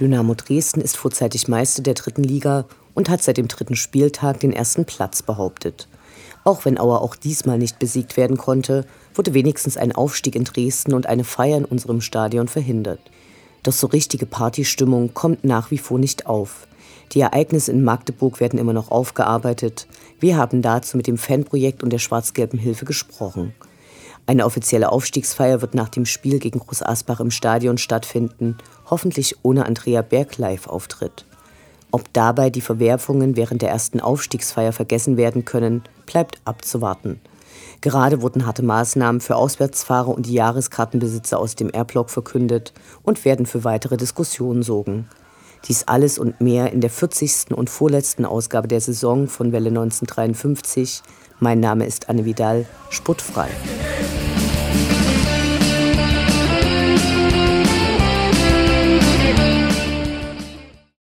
Dynamo Dresden ist vorzeitig Meister der dritten Liga und hat seit dem dritten Spieltag den ersten Platz behauptet. Auch wenn Auer auch diesmal nicht besiegt werden konnte, wurde wenigstens ein Aufstieg in Dresden und eine Feier in unserem Stadion verhindert. Doch so richtige Partystimmung kommt nach wie vor nicht auf. Die Ereignisse in Magdeburg werden immer noch aufgearbeitet. Wir haben dazu mit dem Fanprojekt und der schwarz-gelben Hilfe gesprochen. Eine offizielle Aufstiegsfeier wird nach dem Spiel gegen Groß Asbach im Stadion stattfinden, hoffentlich ohne Andrea Berg Live-Auftritt. Ob dabei die Verwerfungen während der ersten Aufstiegsfeier vergessen werden können, bleibt abzuwarten. Gerade wurden harte Maßnahmen für Auswärtsfahrer und die Jahreskartenbesitzer aus dem R-Block verkündet und werden für weitere Diskussionen sorgen. Dies alles und mehr in der 40. und vorletzten Ausgabe der Saison von Welle 1953. Mein Name ist Anne Vidal, sportfrei. Bye.